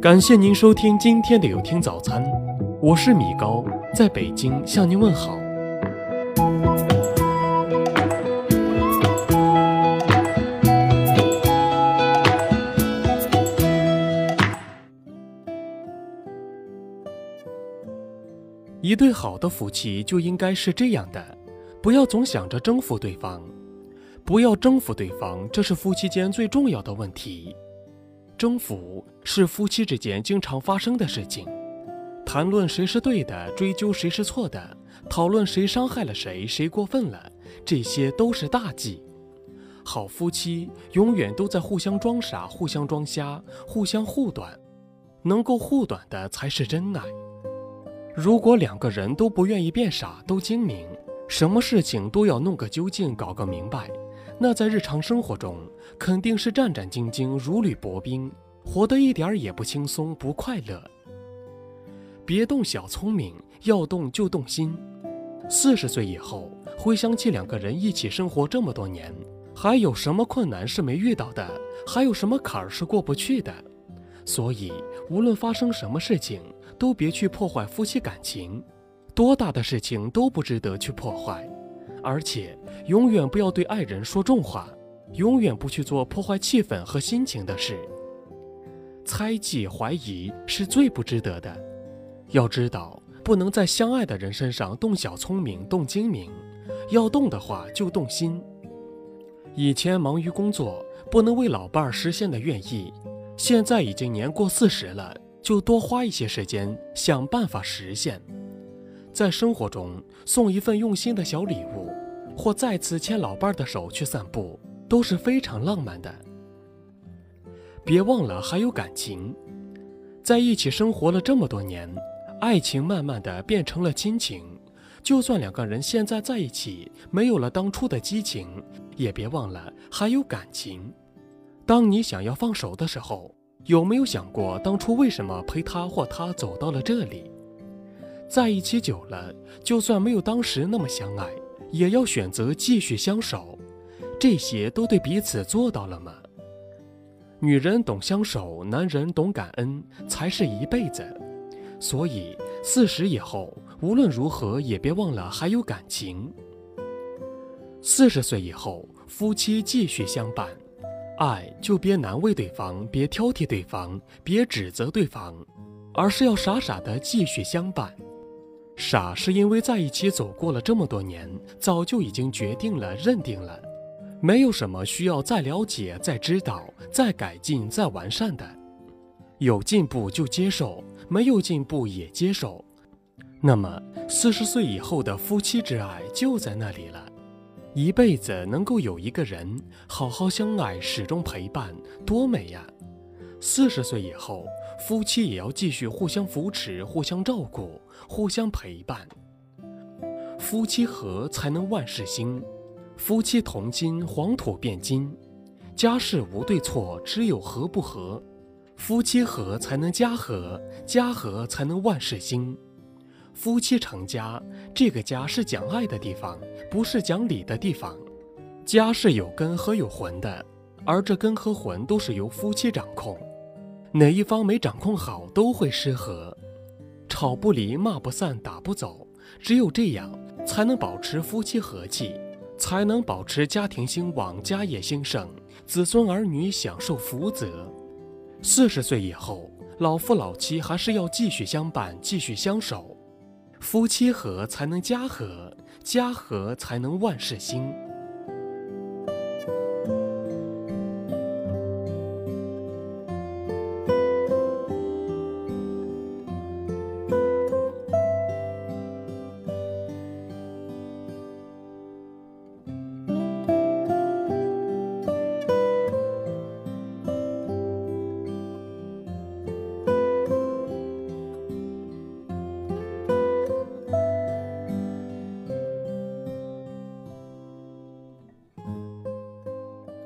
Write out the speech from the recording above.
感谢您收听今天的有听早餐，我是米高，在北京向您问好。一对好的夫妻就应该是这样的，不要总想着征服对方，不要征服对方，这是夫妻间最重要的问题。征服是夫妻之间经常发生的事情，谈论谁是对的，追究谁是错的，讨论谁伤害了谁，谁过分了，这些都是大忌。好夫妻永远都在互相装傻、互相装瞎、互相护短，能够护短的才是真爱。如果两个人都不愿意变傻，都精明，什么事情都要弄个究竟，搞个明白。那在日常生活中，肯定是战战兢兢、如履薄冰，活得一点儿也不轻松、不快乐。别动小聪明，要动就动心。四十岁以后，回想起两个人一起生活这么多年，还有什么困难是没遇到的？还有什么坎儿是过不去的？所以，无论发生什么事情，都别去破坏夫妻感情。多大的事情都不值得去破坏。而且，永远不要对爱人说重话，永远不去做破坏气氛和心情的事。猜忌、怀疑是最不值得的。要知道，不能在相爱的人身上动小聪明、动精明，要动的话就动心。以前忙于工作，不能为老伴儿实现的愿意，现在已经年过四十了，就多花一些时间想办法实现。在生活中送一份用心的小礼物，或再次牵老伴的手去散步，都是非常浪漫的。别忘了还有感情，在一起生活了这么多年，爱情慢慢的变成了亲情。就算两个人现在在一起，没有了当初的激情，也别忘了还有感情。当你想要放手的时候，有没有想过当初为什么陪他或他走到了这里？在一起久了，就算没有当时那么相爱，也要选择继续相守。这些都对彼此做到了吗？女人懂相守，男人懂感恩，才是一辈子。所以四十以后，无论如何也别忘了还有感情。四十岁以后，夫妻继续相伴，爱就别难为对方，别挑剔对方，别指责对方，而是要傻傻的继续相伴。傻是因为在一起走过了这么多年，早就已经决定了、认定了，没有什么需要再了解、再知道、再改进、再完善的。有进步就接受，没有进步也接受。那么四十岁以后的夫妻之爱就在那里了，一辈子能够有一个人好好相爱、始终陪伴，多美呀！四十岁以后。夫妻也要继续互相扶持、互相照顾、互相陪伴。夫妻和才能万事兴，夫妻同心，黄土变金。家事无对错，只有和不和。夫妻和才能家和，家和才能万事兴。夫妻成家，这个家是讲爱的地方，不是讲理的地方。家是有根和有魂的，而这根和魂都是由夫妻掌控。哪一方没掌控好，都会失和，吵不离，骂不散，打不走。只有这样，才能保持夫妻和气，才能保持家庭兴旺，家业兴盛，子孙儿女享受福泽。四十岁以后，老夫老妻还是要继续相伴，继续相守。夫妻和才能家和，家和才能万事兴。